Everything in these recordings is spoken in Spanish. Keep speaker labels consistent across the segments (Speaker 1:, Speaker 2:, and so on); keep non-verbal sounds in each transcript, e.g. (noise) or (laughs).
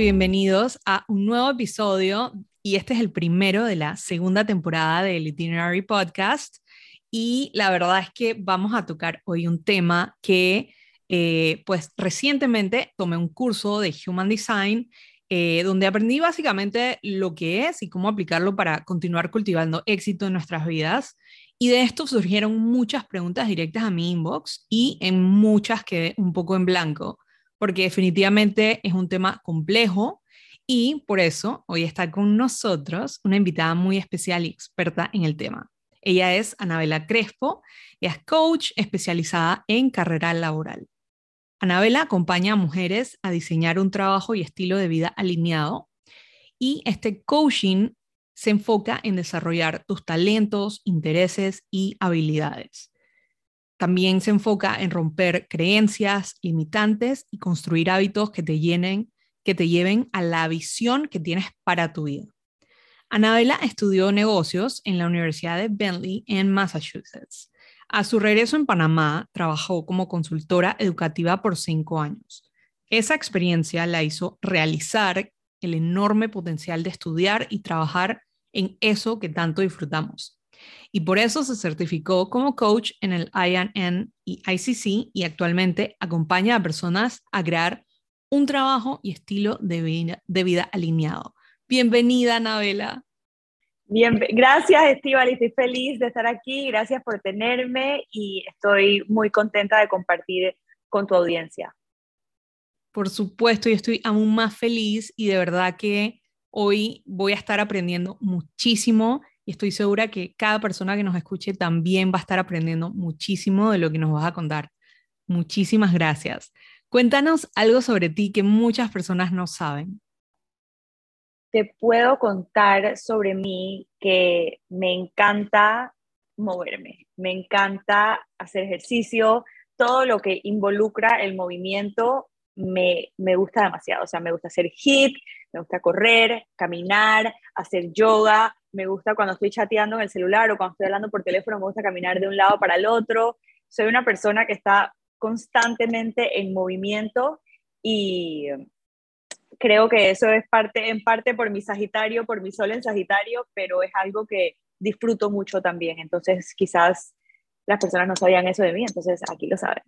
Speaker 1: bienvenidos a un nuevo episodio y este es el primero de la segunda temporada del Itinerary Podcast y la verdad es que vamos a tocar hoy un tema que eh, pues recientemente tomé un curso de Human Design eh, donde aprendí básicamente lo que es y cómo aplicarlo para continuar cultivando éxito en nuestras vidas. Y de esto surgieron muchas preguntas directas a mi inbox y en muchas quedé un poco en blanco porque definitivamente es un tema complejo y por eso hoy está con nosotros una invitada muy especial y experta en el tema. Ella es Anabela Crespo y es coach especializada en carrera laboral. Anabela acompaña a mujeres a diseñar un trabajo y estilo de vida alineado y este coaching se enfoca en desarrollar tus talentos, intereses y habilidades. También se enfoca en romper creencias limitantes y construir hábitos que te llenen, que te lleven a la visión que tienes para tu vida. Anabela estudió negocios en la Universidad de Bentley en Massachusetts. A su regreso en Panamá, trabajó como consultora educativa por cinco años. Esa experiencia la hizo realizar el enorme potencial de estudiar y trabajar en eso que tanto disfrutamos, y por eso se certificó como coach en el INN y ICC y actualmente acompaña a personas a crear un trabajo y estilo de vida, de vida alineado. Bienvenida, Anabela.
Speaker 2: Bien, gracias, Estival, estoy feliz de estar aquí, gracias por tenerme y estoy muy contenta de compartir con tu audiencia.
Speaker 1: Por supuesto, y estoy aún más feliz y de verdad que hoy voy a estar aprendiendo muchísimo estoy segura que cada persona que nos escuche también va a estar aprendiendo muchísimo de lo que nos vas a contar. Muchísimas gracias. Cuéntanos algo sobre ti que muchas personas no saben.
Speaker 2: Te puedo contar sobre mí que me encanta moverme, me encanta hacer ejercicio, todo lo que involucra el movimiento me, me, gusta demasiado. O sea, me gusta hacer hit, me gusta correr, caminar, hacer yoga, me gusta cuando estoy chateando en el celular o cuando estoy hablando por teléfono, me gusta caminar de un lado para el otro. Soy una persona que está constantemente en movimiento y creo que eso es parte, en parte por mi Sagitario, por mi Sol en Sagitario, pero es algo que disfruto mucho también. Entonces, quizás las personas no sabían eso de mí, entonces aquí lo saben.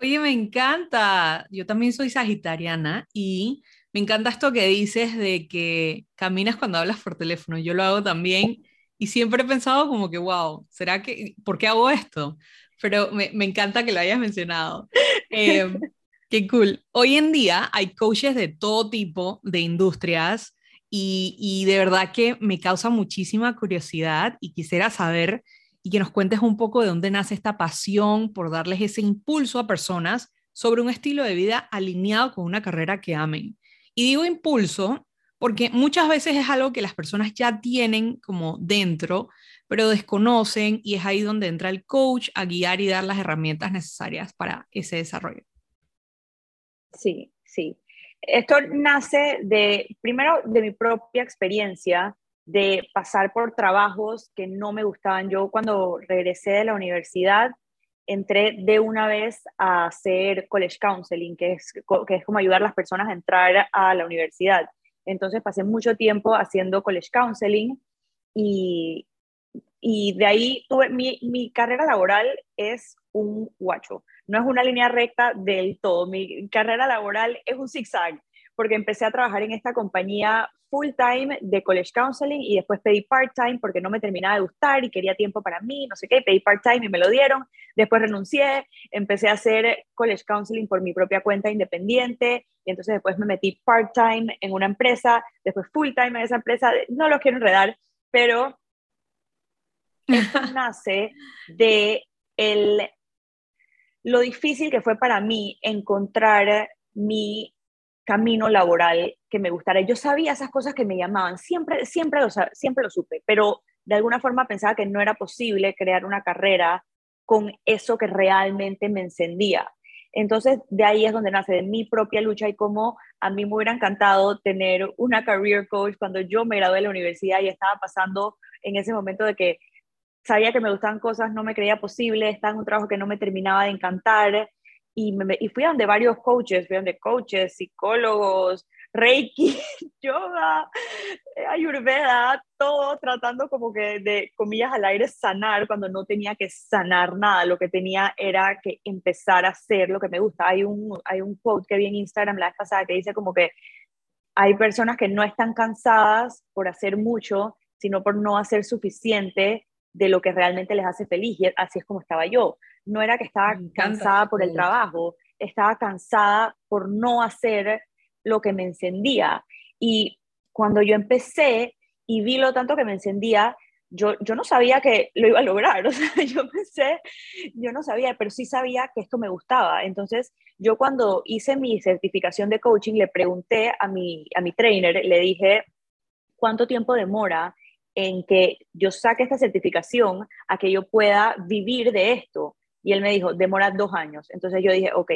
Speaker 1: Oye, me encanta. Yo también soy sagitariana y me encanta esto que dices de que caminas cuando hablas por teléfono. Yo lo hago también y siempre he pensado como que, wow, ¿será que, por qué hago esto? Pero me, encanta que lo hayas mencionado. (laughs) Em, qué cool. Hoy en día hay coaches de todo tipo de industrias y, y de verdad que me causa muchísima curiosidad y quisiera saber y que nos cuentes un poco de dónde nace esta pasión por darles ese impulso a personas sobre un estilo de vida alineado con una carrera que amen. Y digo impulso porque muchas veces es algo que las personas ya tienen como dentro, pero desconocen y es ahí donde entra el coach a guiar y dar las herramientas necesarias para ese desarrollo.
Speaker 2: Sí, sí. Esto nace de, primero, de mi propia experiencia de pasar por trabajos que no me gustaban. Yo cuando regresé de la universidad entré de una vez a hacer college counseling, que es, que es como ayudar a las personas a entrar a la universidad. Entonces pasé mucho tiempo haciendo college counseling y, y de ahí tuve, mi, mi carrera laboral es un guacho, no es una línea recta del todo, mi carrera laboral es un zigzag porque empecé a trabajar en esta compañía full time de college counseling y después pedí part time porque no me terminaba de gustar y quería tiempo para mí, no sé qué, pedí part time y me lo dieron, después renuncié, empecé a hacer college counseling por mi propia cuenta independiente y entonces después me metí part time en una empresa, después full time en esa empresa, no los quiero enredar, pero (laughs) esto nace de el, lo difícil que fue para mí encontrar mi camino laboral que me gustara. Yo sabía esas cosas que me llamaban, siempre, siempre, lo, siempre lo supe, pero de alguna forma pensaba que no era posible crear una carrera con eso que realmente me encendía. Entonces, de ahí es donde nace mi propia lucha y cómo a mí me hubiera encantado tener una career coach cuando yo me gradué de la universidad y estaba pasando en ese momento de que sabía que me gustaban cosas, no me creía posible, estaba en un trabajo que no me terminaba de encantar y, me, y fui a donde varios coaches, fui a donde coaches, psicólogos, Reiki, (laughs) yoga, eh, ayurveda, todo tratando como que de comillas al aire sanar cuando no tenía que sanar nada, lo que tenía era que empezar a hacer lo que me gusta. Hay un, hay un quote que vi en Instagram la vez pasada que dice como que hay personas que no están cansadas por hacer mucho, sino por no hacer suficiente de lo que realmente les hace feliz. Y así es como estaba yo. No era que estaba cansada por el trabajo, estaba cansada por no hacer lo que me encendía. Y cuando yo empecé y vi lo tanto que me encendía, yo, yo no sabía que lo iba a lograr, (laughs) o sea, yo pensé, yo no sabía, pero sí sabía que esto me gustaba. Entonces, yo cuando hice mi certificación de coaching, le pregunté a mi, a mi trainer, le dije, ¿cuánto tiempo demora en que yo saque esta certificación a que yo pueda vivir de esto? Y él me dijo, demora dos años. Entonces yo dije, ok,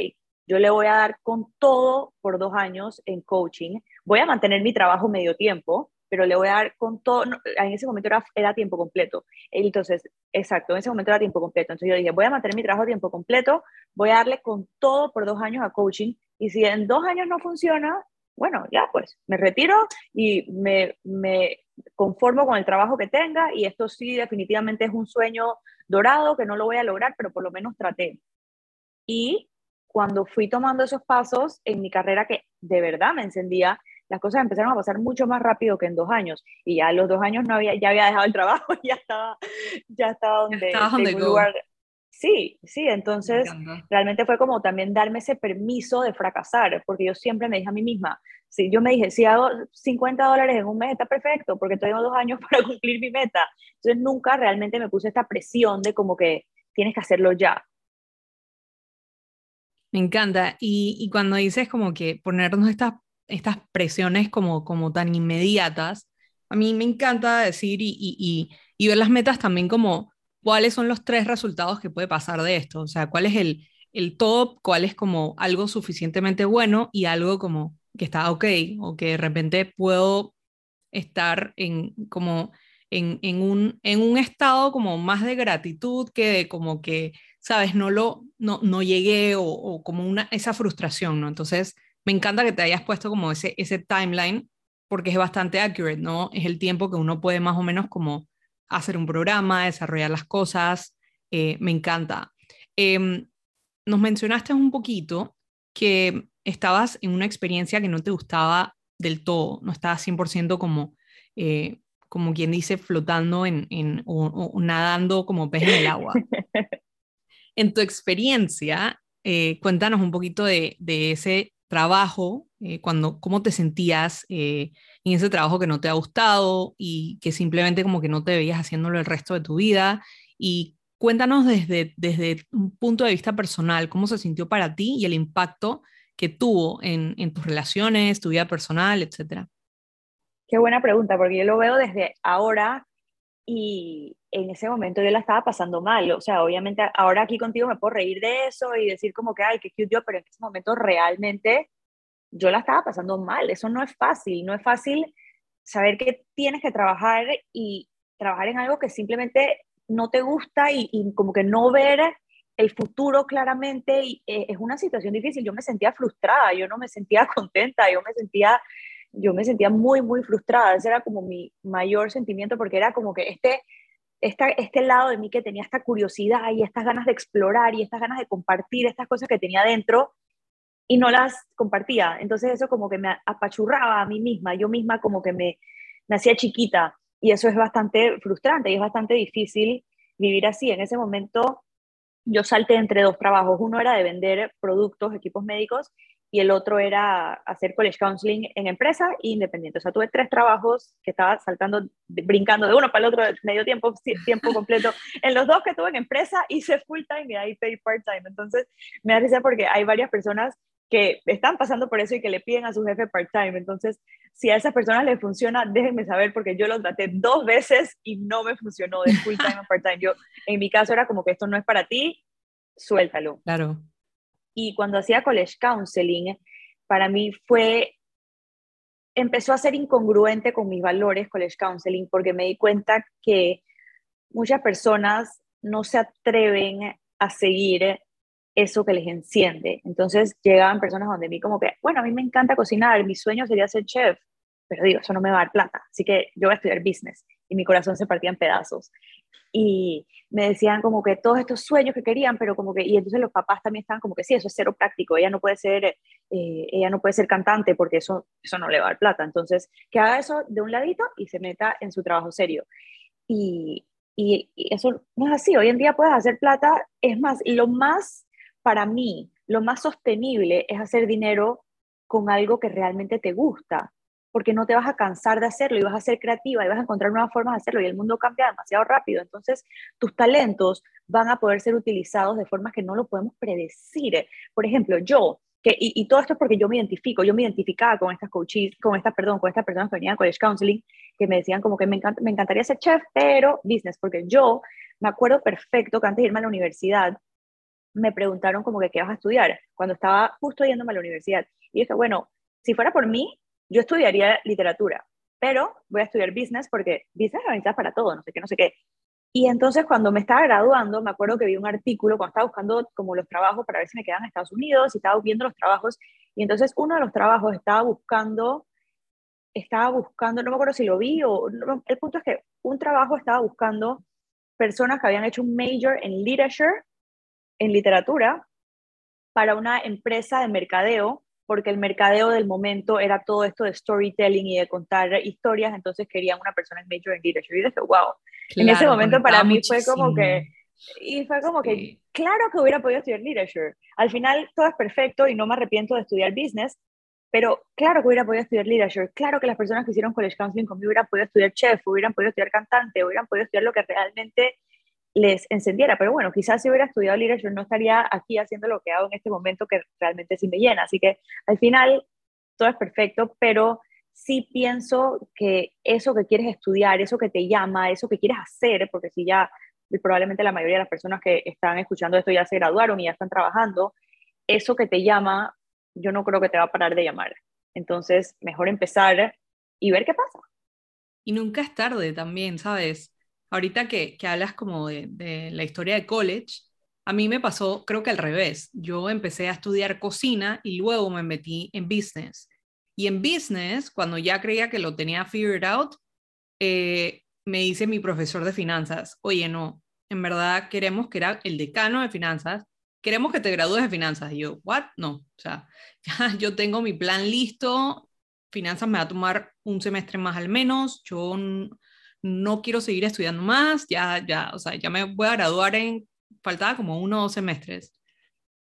Speaker 2: yo le voy a dar con todo por dos años en coaching. Voy a mantener mi trabajo medio tiempo, pero le voy a dar con todo. en ese momento era, era tiempo completo. Entonces, exacto, en ese momento era tiempo completo. Entonces yo dije, voy a mantener mi trabajo a tiempo completo, voy a darle con todo por dos años a coaching. Y si en dos años no funciona, bueno, ya pues me retiro y me, me conformo con el trabajo que tenga. Y esto sí, definitivamente es un sueño dorado que no lo voy a lograr, pero por lo menos traté. Y cuando fui tomando esos pasos en mi carrera que de verdad me encendía, las cosas empezaron a pasar mucho más rápido que en dos años. Y ya en los dos años no había, ya había dejado el trabajo, (laughs) ya estaba, ya estaba donde,
Speaker 1: en un lugar.
Speaker 2: Sí, sí, entonces realmente fue como también darme ese permiso de fracasar, porque yo siempre me dije a mí misma, si yo me dije, si hago 50 dólares en un mes está perfecto, porque tengo dos años (laughs) para cumplir mi meta. Entonces nunca realmente me puse esta presión de como que tienes que hacerlo ya.
Speaker 1: Me encanta. Y, cuando dices como que ponernos estas, estas presiones como, como tan inmediatas, a mí me encanta decir y, y, y, ver las metas también como cuáles son los tres resultados que puede pasar de esto. O sea, cuál es el, el top, cuál es como algo suficientemente bueno y algo como que está ok o que de repente puedo estar en como en, en, un, en un estado como más de gratitud que de como que ¿sabes? No lo, no, no llegué o, como una, esa frustración, ¿no? Entonces, me encanta que te hayas puesto como ese, ese timeline porque es bastante accurate, ¿no? Es el tiempo que uno puede más o menos como hacer un programa, desarrollar las cosas, eh, me encanta. Em, nos mencionaste un poquito que estabas en una experiencia que no te gustaba del todo, no estabas 100% como, eh, como quien dice, flotando en, en o, nadando como pez en el agua. (laughs) En tu experiencia, eh, cuéntanos un poquito de, ese trabajo, eh, cuando, cómo te sentías eh, en ese trabajo que no te ha gustado y que simplemente como que no te veías haciéndolo el resto de tu vida. Y cuéntanos desde, desde un punto de vista personal, cómo se sintió para ti y el impacto que tuvo en, en tus relaciones, tu vida personal, etcétera.
Speaker 2: Qué buena pregunta, porque yo lo veo desde ahora y en ese momento yo la estaba pasando mal, o sea, obviamente ahora aquí contigo me puedo reír de eso y decir como que, ay, qué cute yo, pero en ese momento realmente yo la estaba pasando mal, eso no es fácil, no es fácil saber que tienes que trabajar y trabajar en algo que simplemente no te gusta y, como que no ver el futuro claramente y, eh, es una situación difícil, yo me sentía frustrada, yo no me sentía (laughs) contenta, yo me sentía yo me sentía muy, muy frustrada. Ese era como mi mayor sentimiento porque era como que este, este lado de mí que tenía esta curiosidad y estas ganas de explorar y estas ganas de compartir estas cosas que tenía dentro y no las compartía. Entonces eso como que me apachurraba a mí misma, yo misma como que me, me hacía chiquita y eso es bastante frustrante y es bastante difícil vivir así. En ese momento yo salté entre dos trabajos. Uno era de vender productos, equipos médicos y el otro era hacer college counseling en empresa e independiente. O sea, tuve tres trabajos que estaba saltando, brincando de uno para el otro medio tiempo, tiempo (laughs) completo. En los dos que tuve en empresa hice full time y ahí pay part time. Entonces, me da risa porque hay varias personas que están pasando por eso y que le piden a su jefe part time. Entonces, si a esas personas les funciona, déjenme saber porque yo lo traté dos veces y no me funcionó de full time a (laughs) part time. Yo, en mi caso, era como que esto no es para ti, suéltalo.
Speaker 1: Claro.
Speaker 2: Y cuando hacía college counseling, para mí fue, empezó a ser incongruente con mis valores college counseling porque me di cuenta que muchas personas no se atreven a seguir eso que les enciende. Entonces llegaban personas donde mí como que, bueno, a mí me encanta cocinar, mi sueño sería ser chef, pero digo, eso no me va a dar plata, así que yo voy a estudiar business y mi corazón se partía en pedazos. Y me decían como que todos estos sueños que querían, pero como que, y entonces los papás también estaban como que sí, eso es cero práctico, ella no puede ser, eh, ella no puede ser cantante porque eso, eso no le va a dar plata. Entonces, que haga eso de un ladito y se meta en su trabajo serio. Y, y, y eso no es así, hoy en día puedes hacer plata, es más, lo más, para mí, lo más sostenible es hacer dinero con algo que realmente te gusta porque no te vas a cansar de hacerlo y vas a ser creativa y vas a encontrar nuevas formas de hacerlo y el mundo cambia demasiado rápido. Entonces, tus talentos van a poder ser utilizados de formas que no lo podemos predecir. Por ejemplo, yo, que, y, todo esto es porque yo me identifico, yo me identificaba con estas coaches, con estas, perdón, con estas personas que venían a College Counseling, que me decían como que me, me encantaría ser chef, pero business, porque yo me acuerdo perfecto que antes de irme a la universidad, me preguntaron como que qué vas a estudiar, cuando estaba justo yéndome a la universidad. Y dije, bueno, si fuera por mí, yo estudiaría literatura, pero voy a estudiar business porque business es para todo, no sé qué, no sé qué. Y entonces cuando me estaba graduando, me acuerdo que vi un artículo cuando estaba buscando como los trabajos para ver si me quedaban en Estados Unidos y estaba viendo los trabajos y entonces uno de los trabajos estaba buscando, estaba buscando, no me acuerdo si lo vi o el punto es que un trabajo estaba buscando personas que habían hecho un major en literature, en literatura, para una empresa de mercadeo porque el mercadeo del momento era todo esto de storytelling y de contar historias, entonces querían una persona en major en leadership. Y dije, wow, en ese momento para mí fue como que, y fue como que, claro que hubiera podido estudiar leadership. Al final todo es perfecto y no me arrepiento de estudiar business, pero claro que hubiera podido estudiar leadership, claro que las personas que hicieron college counseling conmigo hubieran podido estudiar chef, hubieran podido estudiar cantante, hubieran podido estudiar lo que realmente les encendiera. Pero bueno, quizás si hubiera estudiado leadership no estaría aquí haciendo lo que hago en este momento que realmente sí me llena. Así que al final todo es perfecto, pero sí pienso que eso que quieres estudiar, eso que te llama, eso que quieres hacer, porque si ya probablemente la mayoría de las personas que están escuchando esto ya se graduaron y ya están trabajando, eso que te llama, yo no creo que te va a parar de llamar. Entonces, mejor empezar y ver qué pasa.
Speaker 1: Y nunca es tarde también, ¿sabes? Ahorita que, que hablas como de, de, la historia de college, a mí me pasó, creo que al revés. Yo empecé a estudiar cocina y luego me metí en business. Y en business, cuando ya creía que lo tenía figured out, eh, me dice mi profesor de finanzas, oye, no, en verdad queremos que era el decano de finanzas, queremos que te gradúes de finanzas. Y yo, ¿what? No, o sea, (laughs) ya yo tengo mi plan listo, finanzas me va a tomar un semestre más al menos, yo no quiero seguir estudiando más, ya, ya, o sea, ya me voy a graduar en, faltaba como uno o dos semestres.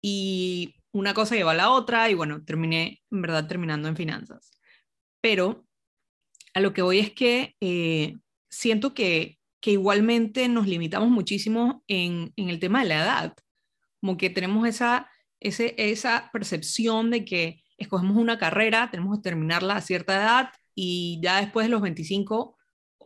Speaker 1: Y una cosa lleva a la otra y bueno, terminé, en verdad, terminando en finanzas. Pero a lo que voy es que eh, siento que, que igualmente nos limitamos muchísimo en, en, el tema de la edad. Como que tenemos esa, ese, esa percepción de que escogemos una carrera, tenemos que terminarla a cierta edad y ya después de los 25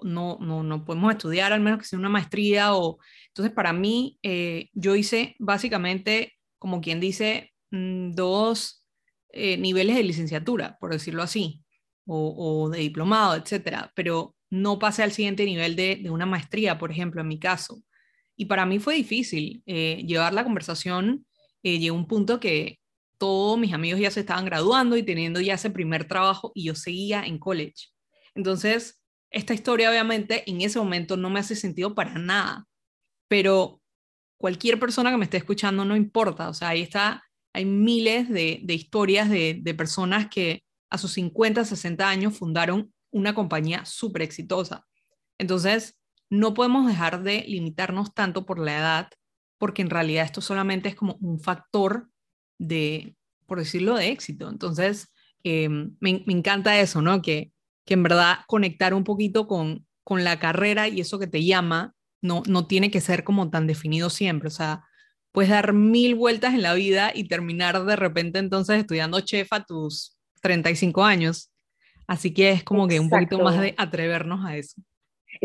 Speaker 1: no, no, no podemos estudiar, al menos que sea una maestría. O... Entonces, para mí, eh, yo hice básicamente, como quien dice, mm, dos eh, niveles de licenciatura, por decirlo así, o, de diplomado, etcétera, pero no pasé al siguiente nivel de, de, una maestría, por ejemplo, en mi caso. Y para mí fue difícil eh, llevar la conversación. llegó un punto que todos mis amigos ya se estaban graduando y teniendo ya ese primer trabajo y yo seguía en college. Entonces, esta historia obviamente en ese momento no me hace sentido para nada, pero cualquier persona que me esté escuchando no importa, o sea, ahí está, hay miles de, historias de, personas que a sus 50, 60 años fundaron una compañía súper exitosa. Entonces, no podemos dejar de limitarnos tanto por la edad, porque en realidad esto solamente es como un factor de, por decirlo, de éxito. Entonces, eh, me, me encanta eso, ¿no? Que que en verdad conectar un poquito con, con la carrera y eso que te llama no, no tiene que ser como tan definido siempre. O sea, puedes dar mil vueltas en la vida y terminar de repente entonces estudiando chef a tus 35 años. Así que es como que un poquito más de atrevernos a eso.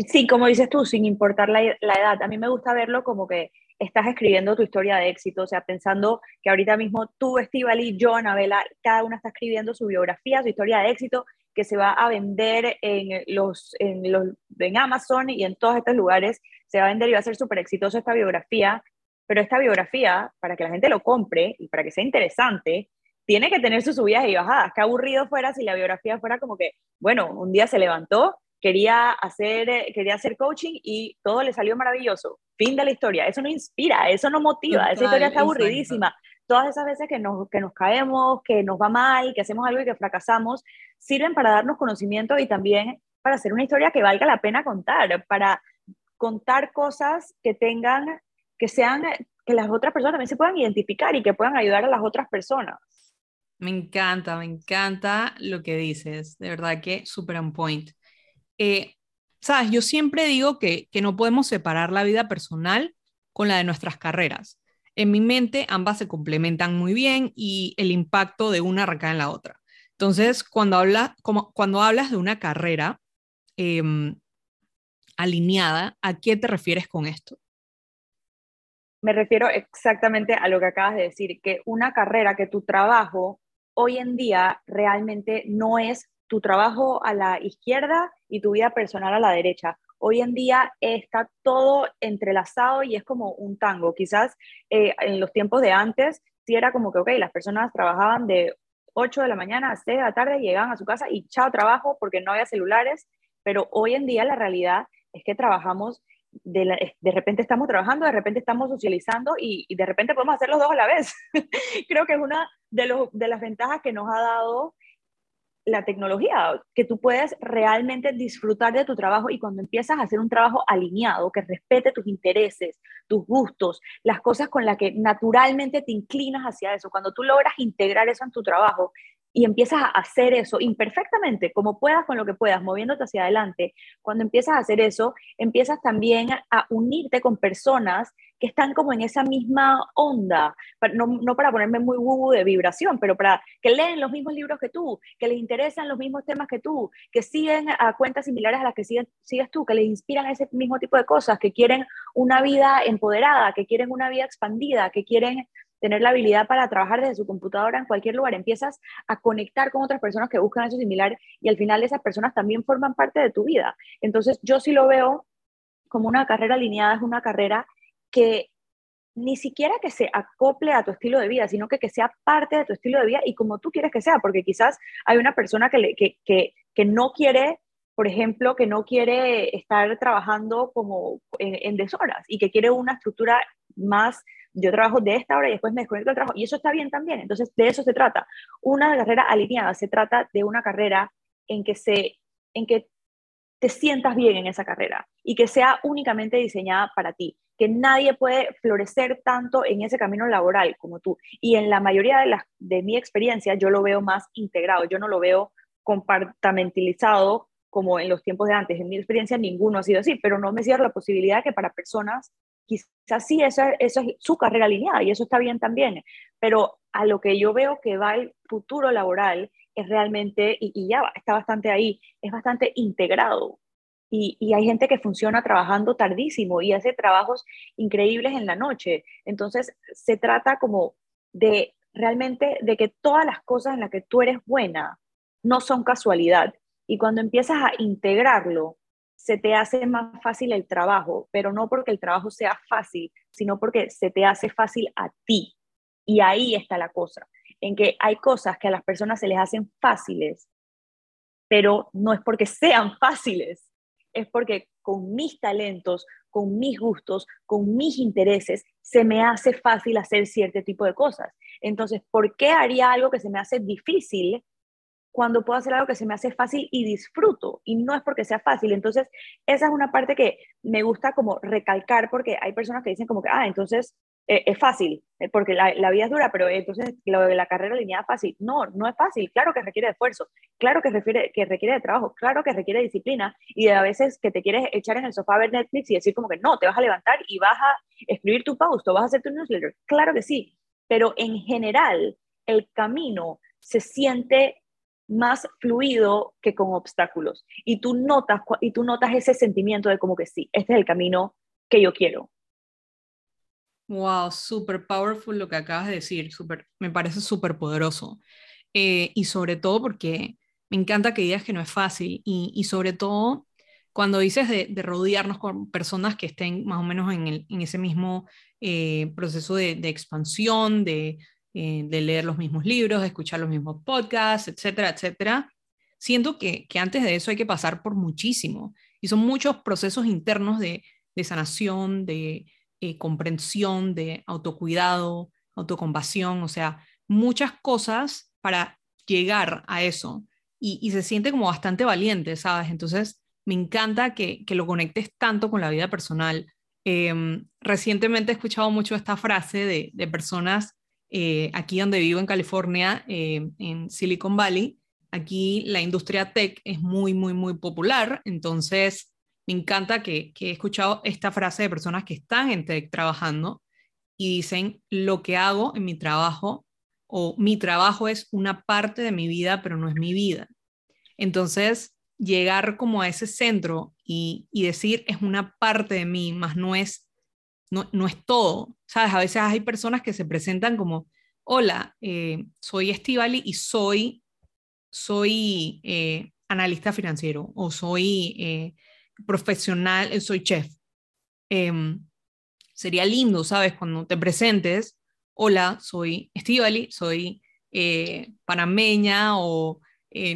Speaker 2: Sí, como dices tú, sin importar la, la, edad. A mí me gusta verlo como que estás escribiendo tu historia de éxito, o sea, pensando que ahorita mismo tú, Estivali, yo, Anabela, cada una está escribiendo su biografía, su historia de éxito, que se va a vender en, los, en, los, en Amazon y en todos estos lugares, se va a vender y va a ser súper exitoso esta biografía. pero esta biografía, para que la gente lo compre y para que sea interesante, tiene que tener sus subidas y bajadas. Qué aburrido fuera si la biografía fuera como que, bueno, un día se levantó, quería hacer, quería hacer coaching y todo le salió maravilloso. Fin de la historia. Eso no inspira, eso no motiva, esa historia está aburridísima. Todas esas veces que nos, que nos caemos, que nos va mal, que hacemos algo y que fracasamos, sirven para darnos conocimiento y también para hacer una historia que valga la pena contar, para contar cosas que tengan, que sean, que las otras personas también se puedan identificar y que puedan ayudar a las otras personas.
Speaker 1: Me encanta, me encanta lo que dices, de verdad que super on point. Eh, Sabes, yo siempre digo que, que no podemos separar la vida personal con la de nuestras carreras. En mi mente ambas se complementan muy bien y el impacto de una recae en la otra. Entonces, cuando, habla, como, cuando hablas de una carrera em, alineada, ¿a qué te refieres con esto?
Speaker 2: Me refiero exactamente a lo que acabas de decir, que una carrera, que tu trabajo hoy en día realmente no es tu trabajo a la izquierda y tu vida personal a la derecha. Hoy en día está todo entrelazado y es como un tango. Quizás eh, en los tiempos de antes sí era como que, ok, las personas trabajaban de 8 de la mañana a 6 de la tarde, llegaban a su casa y chao trabajo porque no había celulares, pero hoy en día la realidad es que trabajamos de, repente estamos trabajando, de repente estamos socializando y, de repente podemos hacer los dos a la vez. (laughs) Creo que es una de las ventajas que nos ha dado la tecnología, que tú puedes realmente disfrutar de tu trabajo y cuando empiezas a hacer un trabajo alineado, que respete tus intereses, tus gustos, las cosas con las que naturalmente te inclinas hacia eso, cuando tú logras integrar eso en tu trabajo y empiezas a hacer eso imperfectamente, como puedas con lo que puedas, moviéndote hacia adelante, cuando empiezas a hacer eso, empiezas también a unirte con personas que están como en esa misma onda, no, no para ponerme muy gugu de vibración, pero para que leen los mismos libros que tú, que les interesan los mismos temas que tú, que siguen a cuentas similares a las que sigues, sigues tú, que les inspiran ese mismo tipo de cosas, que quieren una vida empoderada, que quieren una vida expandida, que quieren tener la habilidad para trabajar desde su computadora en cualquier lugar, empiezas a conectar con otras personas que buscan eso similar y al final esas personas también forman parte de tu vida. Entonces yo sí lo veo como una carrera alineada, es una carrera que ni siquiera que se acople a tu estilo de vida, sino que, que sea parte de tu estilo de vida y como tú quieres que sea, porque quizás hay una persona que, que, que, que no quiere por ejemplo, que no quiere estar trabajando como en, en, deshoras y que quiere una estructura más yo trabajo de esta hora y después me desconecto del trabajo, y eso está bien también. Entonces, de eso se trata. Una carrera alineada se trata de una carrera en que, se, en que te sientas bien en esa carrera y que sea únicamente diseñada para ti, que nadie puede florecer tanto en ese camino laboral como tú. Y en la mayoría de, las, de mi experiencia yo lo veo más integrado, yo no lo veo compartamentalizado como en los tiempos de antes. En mi experiencia ninguno ha sido así, pero no me cierro la posibilidad que para personas quizás sí, eso es su carrera alineada y eso está bien también, pero a lo que yo veo que va el futuro laboral es realmente, y, ya está bastante ahí, es bastante integrado. Y, y, hay gente que funciona trabajando tardísimo y hace trabajos increíbles en la noche. Entonces, se trata como de realmente de que todas las cosas en las que tú eres buena no son casualidad. Y cuando empiezas a integrarlo se te hace más fácil el trabajo, pero no porque el trabajo sea fácil, sino porque se te hace fácil a ti. Y ahí está la cosa, en que hay cosas que a las personas se les hacen fáciles, pero no es porque sean (laughs) fáciles, es porque con mis talentos, con mis gustos, con mis intereses, se me hace fácil hacer cierto tipo de cosas. Entonces, ¿por qué haría algo que se me hace difícil cuando puedo hacer algo que se me hace fácil y disfruto, y no es porque sea fácil. Entonces, esa es una parte que me gusta como recalcar, porque hay personas que dicen como que, ah, entonces eh, es fácil, eh, porque la, la, vida es dura, pero entonces lo de la carrera lineal es fácil. No, no es fácil, claro que requiere esfuerzo, claro que requiere, que requiere de trabajo, claro que requiere disciplina, y a veces que te quieres echar en el sofá a ver Netflix y decir como que no, te vas a levantar y vas a escribir tu post o vas a hacer tu newsletter. Claro que sí, pero en general el camino se siente más fluido que con obstáculos. Y tú notas, y tú notas ese sentimiento de como que sí, este es el camino que yo quiero.
Speaker 1: Wow, super powerful lo que acabas de decir, super, me parece súper poderoso. Eh, y sobre todo porque me encanta que digas que no es fácil y, y sobre todo cuando dices de, rodearnos con personas que estén más o menos en, ese mismo eh, proceso de, expansión, de, eh, de, leer los mismos libros, de escuchar los mismos podcasts, etcétera, etcétera, siento que, que antes de eso hay que pasar por muchísimo. Y son muchos procesos internos de, sanación, de eh, comprensión, de autocuidado, autocompasión, o sea, muchas cosas para llegar a eso. Y, y se siente como bastante valiente, ¿sabes? Entonces, me encanta que, lo conectes tanto con la vida personal. Em, recientemente he escuchado mucho esta frase de, personas eh, aquí donde vivo en California, eh, en Silicon Valley. Aquí la industria tech es muy, muy, muy popular. Entonces, me encanta que, que he escuchado esta frase de personas que están en tech trabajando y dicen, lo que hago en mi trabajo o mi trabajo es una parte de mi vida, pero no es mi vida. Entonces, llegar como a ese centro y, decir es una parte de mí, más no es, no, no, es todo. ¿Sabes? A veces hay personas que se presentan como, hola, eh, soy Estivali y soy, soy eh, analista financiero o soy eh, profesional, soy chef. Em, sería lindo, ¿sabes? Cuando te presentes, hola, soy Estivali, soy panameña o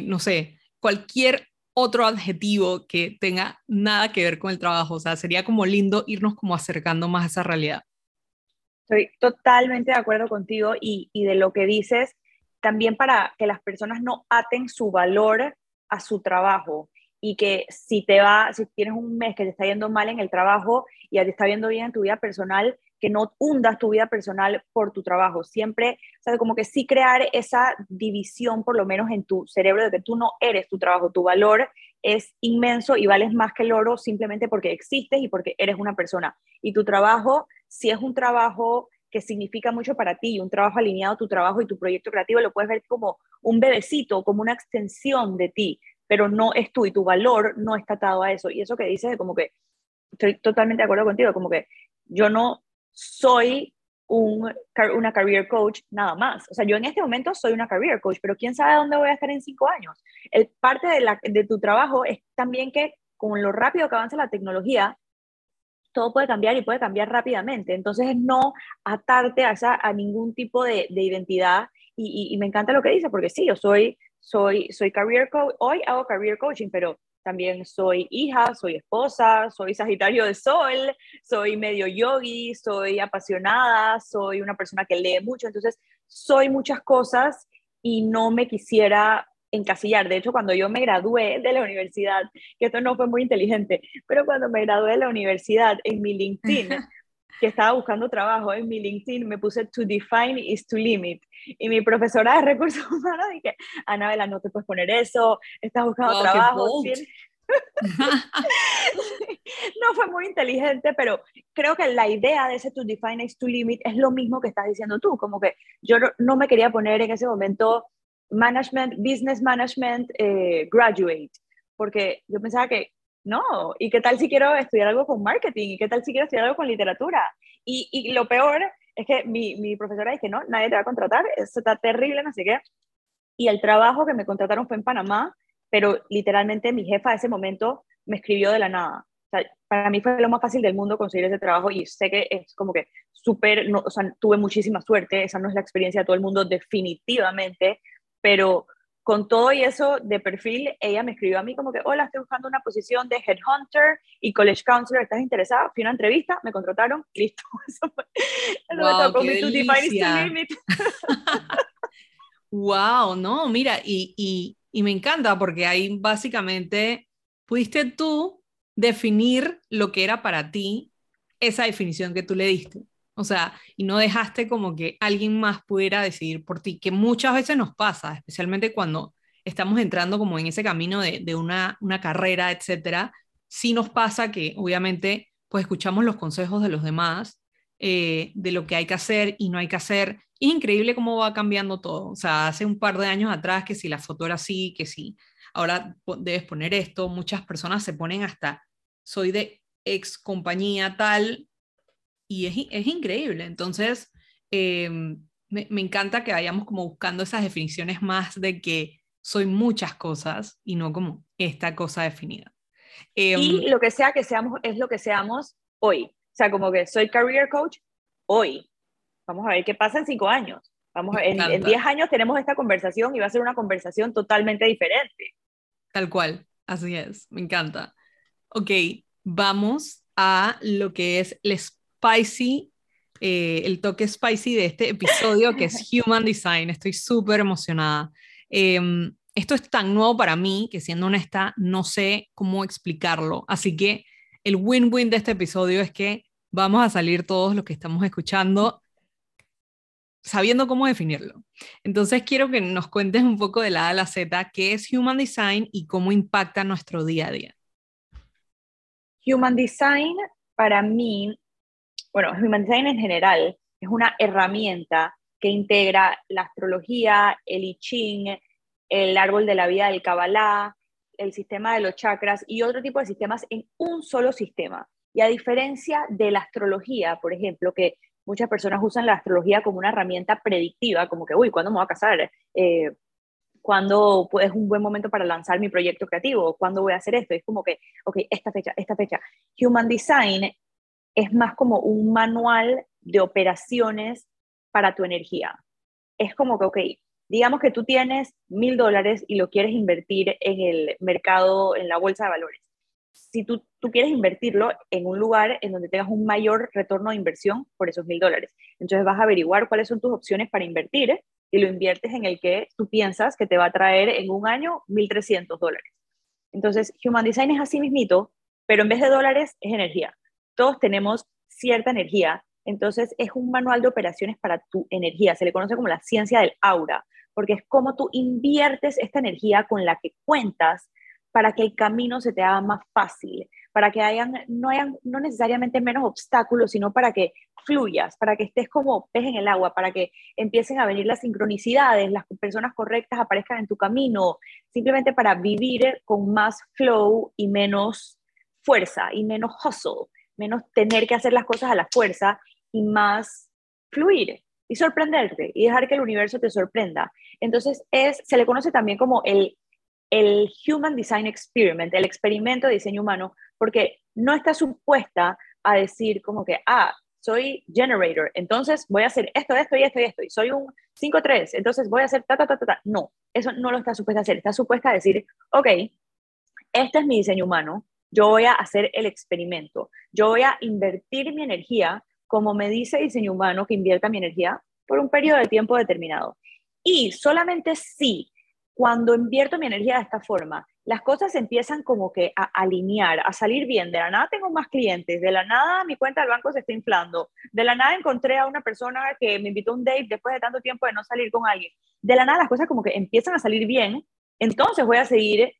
Speaker 1: no sé, cualquier otro adjetivo que tenga nada que ver con el trabajo. O sea, sería como lindo irnos como acercando más a esa realidad.
Speaker 2: Estoy totalmente de acuerdo contigo y, y de lo que dices, también para que las personas no aten su valor a su trabajo y que si te va, si tienes un mes que te está yendo mal en el trabajo y te está viendo bien en tu vida personal, que no hundas tu vida personal por tu trabajo. Siempre, ¿sabes? Como que sí crear esa división, por lo menos en tu cerebro, de que tú no eres tu trabajo, tu valor es inmenso y vales más que el oro simplemente porque existes y porque eres una persona. Y tu trabajo, si es un trabajo que significa mucho para ti un trabajo alineado tu trabajo y tu proyecto creativo, lo puedes ver como un bebecito, como una extensión de ti, pero no es tú y tu valor no está atado a eso. Y eso que dices como que estoy totalmente de acuerdo contigo, como que yo no soy un, una career coach nada más. O sea, yo en este momento soy una career coach, pero quién sabe dónde voy a estar en cinco años. El, parte de, la, de tu trabajo es también que con lo rápido que avanza la tecnología, todo puede cambiar y puede cambiar rápidamente. Entonces, no atarte a, esa, a ningún tipo de, de identidad. Y, y, me encanta lo que dice, porque sí, yo soy, soy, soy career coach, hoy hago career coaching, pero también soy hija, soy esposa, soy Sagitario de Sol, soy medio yogi, soy apasionada, soy una persona que lee mucho, entonces soy muchas cosas y no me quisiera encasillar. De hecho, cuando yo me gradué de la universidad, que esto no fue muy inteligente, pero cuando me gradué de la universidad en mi LinkedIn, (laughs) que estaba buscando trabajo en mi LinkedIn, me puse to define is to limit. Y mi profesora de recursos (laughs) humanos dije, Anabela, no te puedes poner eso, estás buscando trabajo. (laughs) no fue muy inteligente, pero creo que la idea de ese to define is to limit es lo mismo que estás diciendo tú, como que yo no me quería poner en ese momento management, business management eh, graduate, porque yo pensaba que no, ¿y qué tal si quiero estudiar algo con marketing? ¿Y qué tal si quiero estudiar algo con literatura? Y, y lo peor es que mi, mi profesora dice, no, nadie te va a contratar, eso está terrible, no sé qué. Y el trabajo que me contrataron fue en Panamá, pero literalmente mi jefa a ese momento me escribió de la nada. O sea, para mí fue lo más fácil del mundo conseguir ese trabajo y sé que es como que súper, no, o sea, tuve muchísima suerte, esa no es la experiencia de todo el mundo definitivamente, pero con todo y eso de perfil, ella me escribió a mí como que, hola, estoy buscando una posición de headhunter y college counselor, ¿estás interesada? Fui a una entrevista, me contrataron, (laughs) listo. Eso fue.
Speaker 1: wow, qué wow, (laughs) (laughs) no, mira, y, y, y me encanta porque ahí básicamente pudiste tú definir lo que era para ti esa definición que tú le diste. O sea, y no dejaste como que alguien más pudiera decidir por ti, que muchas veces nos pasa, especialmente cuando estamos entrando como en ese camino de, de una, una carrera, etcétera. Sí nos pasa que obviamente pues escuchamos los consejos de los demás, eh, de lo que hay que hacer y no hay que hacer. Es increíble cómo va cambiando todo. O sea, hace un par de años atrás que si la foto era así, que si ahora debes poner esto, muchas personas se ponen hasta, soy de ex compañía tal, y es, es increíble. Entonces, em, me, me, encanta que vayamos como buscando esas definiciones más de que soy muchas cosas y no como esta cosa definida.
Speaker 2: y em, lo que sea que seamos es lo que seamos hoy. O sea, como que soy career coach hoy. Vamos a ver qué pasa en cinco años. Vamos en, en diez años tenemos esta conversación y va a ser una conversación totalmente diferente.
Speaker 1: Tal cual, así es, me encanta. Ok, vamos a lo que es el spicy, eh, el toque spicy de este episodio, que es (laughs) Human Design. Estoy súper emocionada. Em, esto es tan nuevo para mí que siendo honesta, no sé cómo explicarlo. Así que el win-win de este episodio es que vamos a salir todos los que estamos escuchando sabiendo cómo definirlo. Entonces quiero que nos cuentes un poco de la A a la Z, qué es Human Design y cómo impacta nuestro día a día.
Speaker 2: Human Design para mí, bueno, Human Design en general es una herramienta que integra la astrología, el I Ching, el árbol de la vida del Kabbalah, el sistema de los chakras y otro tipo de sistemas en un solo sistema. Y a diferencia de la astrología, por ejemplo, que muchas personas usan la astrología como una herramienta predictiva, como que, uy, ¿cuándo me voy a casar? Eh, ¿Cuándo es un buen momento para lanzar mi proyecto creativo? ¿Cuándo voy a hacer esto? Es como que, ok, esta fecha, esta fecha. Human Design es más como un manual de operaciones para tu energía. Es como que, ok, digamos que tú tienes mil dólares y lo quieres invertir en el mercado, en la bolsa de valores. Si tú, tú quieres invertirlo en un lugar en donde tengas un mayor retorno de inversión por esos mil dólares, entonces vas a averiguar cuáles son tus opciones para invertir y lo inviertes en el que tú piensas que te va a traer en un año 1.300 dólares. Entonces, Human Design es así mismito, pero en vez de dólares es energía. Todos tenemos cierta energía, entonces es un manual de operaciones para tu energía, se le conoce como la ciencia del aura, porque es como tú inviertes esta energía con la que cuentas para que el camino se te haga más fácil, para que hayan, no hayan no necesariamente menos obstáculos, sino para que fluyas, para que estés como pez en el agua, para que empiecen a venir las sincronicidades, las personas correctas aparezcan en tu camino, simplemente para vivir con más flow y menos fuerza y menos hustle, menos tener que hacer las cosas a la fuerza y más fluir y sorprenderte y dejar que el universo te sorprenda. Entonces es, se le conoce también como el el Human Design Experiment, el experimento de diseño humano, porque no está supuesta a decir como que, ah, soy generator, entonces voy a hacer esto, esto y esto y esto, y soy un 5-3, entonces voy a hacer ta, ta, ta, ta, ta. No, eso no lo está supuesta a hacer, está supuesta a decir, ok, este es mi diseño humano, yo voy a hacer el experimento, yo voy a invertir mi energía como me dice diseño humano que invierta mi energía por un periodo de tiempo determinado. Y solamente si cuando invierto mi energía de esta forma, las cosas empiezan como que a alinear, a salir bien. De la nada tengo más clientes, de la nada mi cuenta del banco se está inflando, de la nada encontré a una persona que me invitó a un date después de tanto tiempo de no salir con alguien. De la nada las cosas como que empiezan a salir bien, entonces voy a seguir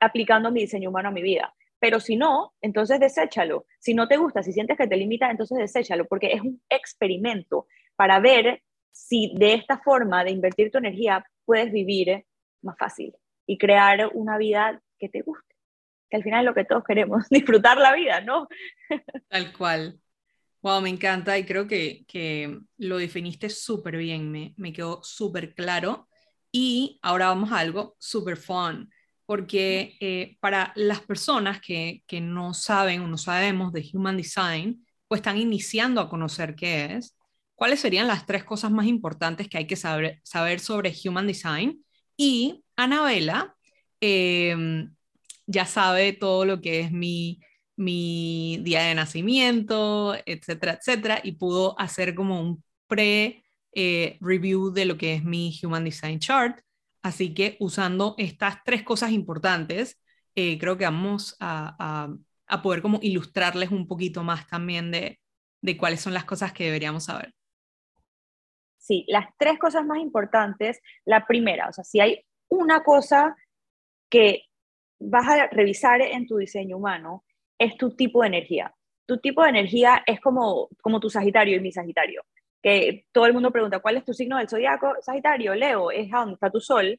Speaker 2: aplicando mi diseño humano a mi vida. Pero si no, entonces deséchalo. Si no te gusta, si sientes que te limita, entonces deséchalo, porque es un experimento para ver si de esta forma de invertir tu energía puedes vivir más fácil y crear una vida que te guste, que al final es lo que todos queremos, (laughs) disfrutar la vida, ¿no?
Speaker 1: Tal cual. Wow, me encanta y creo que, que lo definiste súper bien, me, me quedó súper claro. Y ahora vamos a algo súper fun, porque eh, para las personas que, no saben o no sabemos de Human Design, pues están iniciando a conocer qué es, ¿cuáles serían las tres cosas más importantes que hay que saber, saber sobre Human Design y Anabela em, ya sabe todo lo que es mi, mi día de nacimiento, etcétera, etcétera, y pudo hacer como un pre-review eh, de lo que es mi Human Design Chart. Así que usando estas tres cosas importantes, eh, creo que vamos a, poder como ilustrarles un poquito más también de, de cuáles son las cosas que deberíamos saber.
Speaker 2: Sí, las tres cosas más importantes. La primera, o sea, si hay una cosa que vas a revisar en tu diseño humano, es tu tipo de energía. Tu tipo de energía es como, como tu Sagitario y mi Sagitario. Que todo el mundo pregunta, ¿cuál es tu signo del zodiaco? Sagitario, Leo, es donde está tu sol.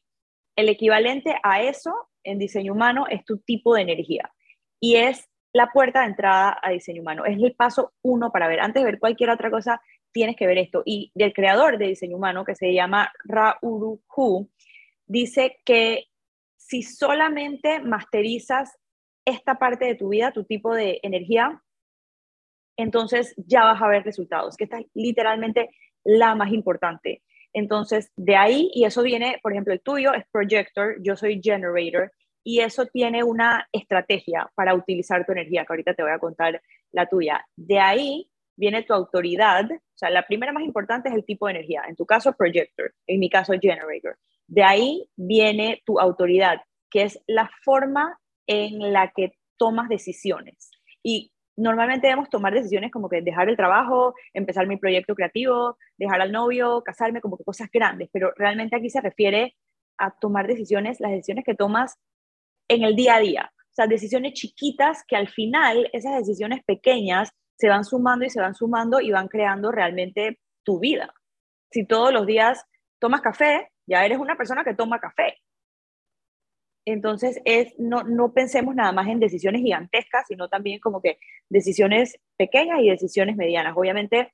Speaker 2: El equivalente a eso en diseño humano es tu tipo de energía. Y es la puerta de entrada a diseño humano. Es el paso uno para ver. Antes de ver cualquier otra cosa, tienes que ver esto. Y del creador de diseño humano, que se llama Ra Uru Hu, dice que si solamente masterizas esta parte de tu vida, tu tipo de energía, entonces ya vas a ver resultados, que esta es literalmente la más importante. Entonces, de ahí, y eso viene, por ejemplo, el tuyo es projector, yo soy generator, y eso tiene una estrategia para utilizar tu energía, que ahorita te voy a contar la tuya. De ahí viene tu autoridad, o sea, la primera más importante es el tipo de energía, en tu caso projector, en mi caso generator. De ahí viene tu autoridad, que es la forma en la que tomas decisiones. Y normalmente debemos tomar decisiones como que dejar el trabajo, empezar mi proyecto creativo, dejar al novio, casarme, como que cosas grandes, pero realmente aquí se refiere a tomar decisiones, las decisiones que tomas en el día a día. O sea, decisiones chiquitas que al final, esas decisiones pequeñas, se van sumando y se van sumando y van creando realmente tu vida. Si todos los días tomas café, ya eres una persona que toma café. Entonces, es, no, no pensemos nada más en decisiones gigantescas, sino también como que decisiones pequeñas y decisiones medianas. Obviamente,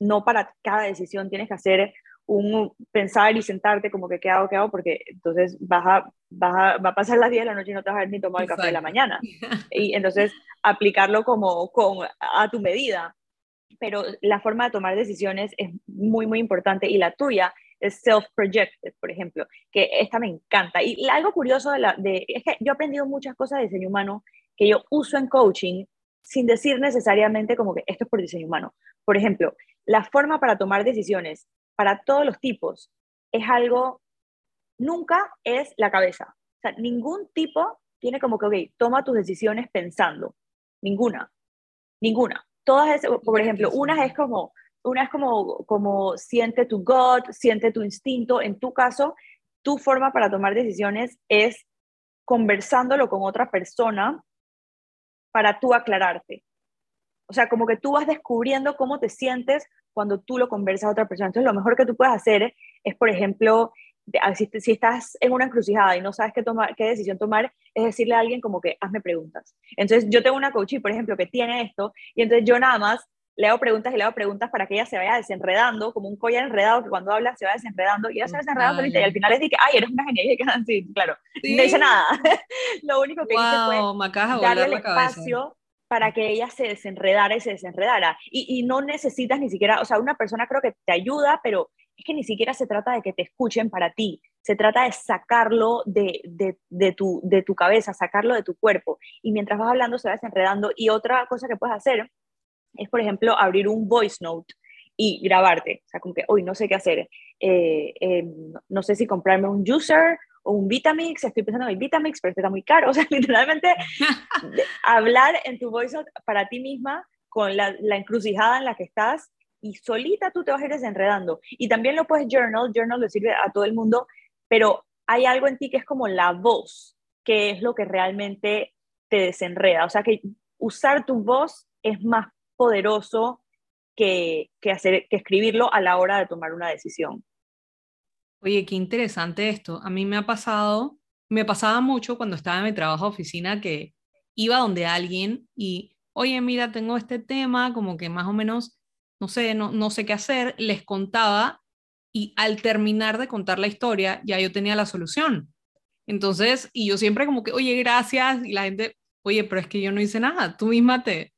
Speaker 2: no para cada decisión tienes que hacer un pensar y sentarte como que qué hago, qué hago, porque entonces vas a, vas va a pasar las 10 de la noche y no te vas a ver ni tomar el café de la mañana. (laughs) Y entonces aplicarlo como con, a tu medida. Pero la forma de tomar decisiones es muy, muy importante y la tuya es self-projected, por ejemplo, que esta me encanta. Y algo curioso de, la, de, es que yo he aprendido muchas cosas de diseño humano que yo uso en coaching sin decir necesariamente como que esto es por diseño humano. Por ejemplo, la forma para tomar decisiones para todos los tipos es algo, nunca es la cabeza. O sea, ningún tipo tiene como que, ok, toma tus decisiones pensando. Ninguna. Ninguna. Todas, por ejemplo, una es como, una es como, como siente tu gut, siente tu instinto. En tu caso, tu forma para tomar decisiones es conversándolo con otra persona para tú aclararte. O sea, como que tú vas descubriendo cómo te sientes cuando tú lo conversas a otra persona. Entonces, lo mejor que tú puedes hacer es, por ejemplo, si, si, estás en una encrucijada y no sabes qué, tomar, qué decisión tomar, es decirle a alguien como que hazme preguntas. Entonces, yo tengo una coach, por ejemplo, que tiene esto, y entonces yo nada más le hago preguntas y le hago preguntas para que ella se vaya desenredando, como un collar enredado que cuando habla se va desenredando y ella se va desenredando y al final es de que, ay, eres una genial y que sí, claro, no dice nada. (laughs) Lo único que wow, dice fue darle el espacio para que ella se desenredara y se desenredara. Y, y, no necesitas ni siquiera, o sea, una persona creo que te ayuda, pero es que ni siquiera se trata de que te escuchen para ti, se trata de sacarlo de, de, de, tu, de tu cabeza, sacarlo de tu cuerpo. Y mientras vas hablando se va desenredando. Y otra cosa que puedes hacer es, por ejemplo, abrir un voice note y grabarte. O sea, como que, hoy no sé qué hacer. Eh, eh, no sé si comprarme un juicer o un Vitamix, estoy pensando en el Vitamix, pero este está muy caro. (laughs) O sea, literalmente (laughs) hablar en tu voice note para ti misma con la, la, encrucijada en la que estás y solita tú te vas a ir desenredando. Y también lo puedes journal, journal le sirve a todo el mundo, pero hay algo en ti que es como la voz, que es lo que realmente te desenreda. O sea, que usar tu voz es más poderoso que, que, hacer, que escribirlo a la hora de tomar una decisión.
Speaker 1: Oye, qué interesante esto. A mí me ha pasado, me pasaba mucho cuando estaba en mi trabajo oficina que iba donde alguien y, oye, mira, tengo este tema, como que más o menos, no sé, no, no sé qué hacer, les contaba y al terminar de contar la historia ya yo tenía la solución. Entonces, y yo siempre como que, oye, gracias, y la gente, oye, pero es que yo no hice nada, tú misma te,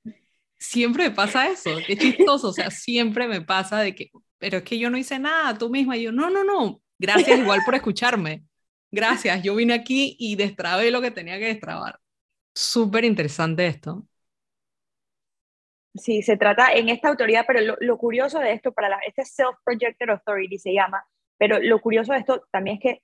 Speaker 1: siempre me pasa eso, qué chistoso, o sea, siempre me pasa de que, pero es que yo no hice nada, tú misma, y yo, no, no, no, gracias igual por escucharme, gracias, yo vine aquí y destrabé lo que tenía que destrabar. Súper interesante esto.
Speaker 2: Sí, se trata en esta autoridad, pero lo, curioso de esto, para la, este Self-Projected Authority se llama, pero lo curioso de esto también es que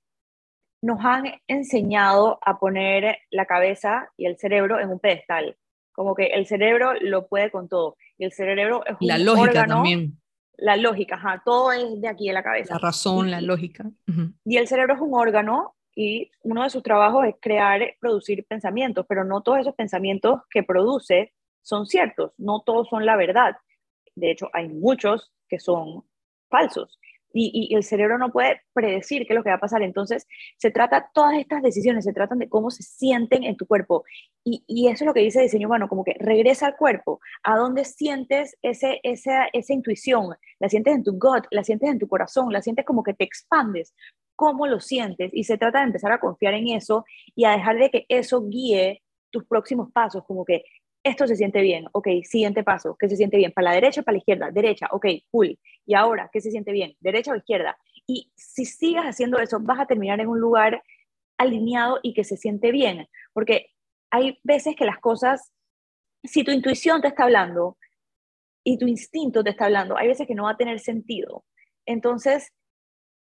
Speaker 2: nos han enseñado a poner la cabeza y el cerebro en un pedestal como que el cerebro lo puede con todo. Y el cerebro es un
Speaker 1: La lógica también.
Speaker 2: La lógica, ajá, todo es de aquí de la cabeza.
Speaker 1: La razón, la lógica.
Speaker 2: Y el cerebro es un órgano y uno de sus trabajos es crear, producir pensamientos, pero no todos esos pensamientos que produce son ciertos, no todos son la verdad. De hecho, hay muchos que son falsos y, el cerebro no puede predecir qué es lo que va a pasar. Entonces, se trata, todas estas decisiones se tratan de cómo se sienten en tu cuerpo. Y, eso es lo que dice el diseño humano, como que regresa al cuerpo, a dónde sientes ese, esa, esa intuición, la sientes en tu gut, la sientes en tu corazón, la sientes como que te expandes, cómo lo sientes. Y se trata de empezar a confiar en eso y a dejar de que eso guíe tus próximos pasos, como que esto se siente bien, ok, siguiente paso, ¿qué se siente bien? ¿Para la derecha o para la izquierda? Derecha, ok, cool. ¿Y ahora qué se siente bien? ¿Derecha o izquierda? Y si sigas haciendo eso, vas a terminar en un lugar alineado y que se siente bien, porque hay veces que las cosas, si tu intuición te está hablando y tu instinto te está hablando, hay veces que no va a tener sentido. Entonces,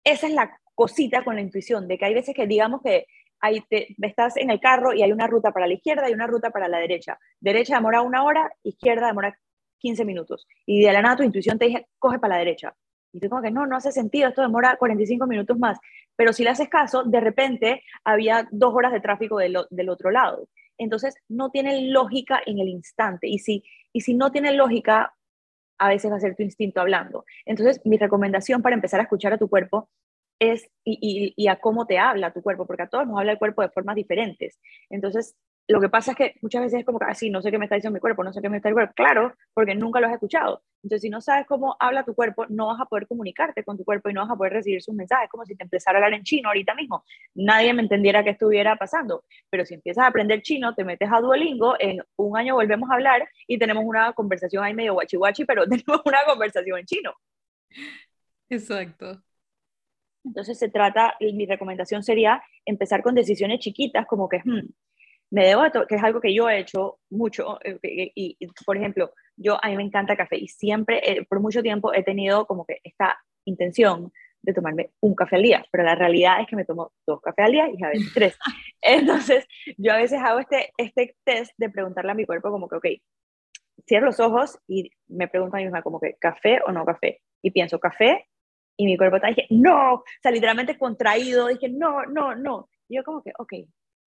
Speaker 2: esa es la cosita con la intuición, de que hay veces que digamos que ahí te, estás en el carro y hay una ruta para la izquierda y una ruta para la derecha. Derecha demora una hora, izquierda demora 15 minutos. Y de la nada tu intuición te dice, coge para la derecha. Y tú como que no, no hace sentido, esto demora 45 minutos más. Pero si le haces caso, de repente había dos horas de tráfico del, del otro lado. Entonces no tiene lógica en el instante. Y si, y si no tiene lógica, a veces va a ser tu instinto hablando. Entonces mi recomendación para empezar a escuchar a tu cuerpo es y, y, a cómo te habla tu cuerpo, porque a todos nos habla el cuerpo de formas diferentes. Entonces, lo que pasa es que muchas veces es como que así, no sé qué me está diciendo mi cuerpo, no sé qué me está diciendo mi cuerpo. Claro, porque nunca lo has escuchado. Entonces, si no sabes cómo habla tu cuerpo, no vas a poder comunicarte con tu cuerpo y no vas a poder recibir sus mensajes, como si te empezara a hablar en chino ahorita mismo. Nadie me entendiera qué estuviera pasando. Pero si empiezas a aprender chino, te metes a Duolingo, en un año volvemos a hablar y tenemos una conversación ahí medio guachi guachi, pero (laughs) tenemos una conversación en chino.
Speaker 1: Exacto.
Speaker 2: Entonces se trata, mi recomendación sería empezar con decisiones chiquitas como que hmm, me debo, que es algo que yo he hecho mucho, eh, y, por ejemplo, yo a mí me encanta café y siempre, eh, por mucho tiempo he tenido como que esta intención de tomarme un café al día, pero la realidad es que me tomo dos cafés al día y a veces (laughs) tres. Entonces, yo a veces hago este, este test de preguntarle a mi cuerpo como que, ok, cierro los ojos y me pregunto a mí misma como que, ¿café o no café? Y pienso, ¿café? Y mi cuerpo está, dije, no, o sea, literalmente contraído, dije, no, no, no. Y yo como que, ok,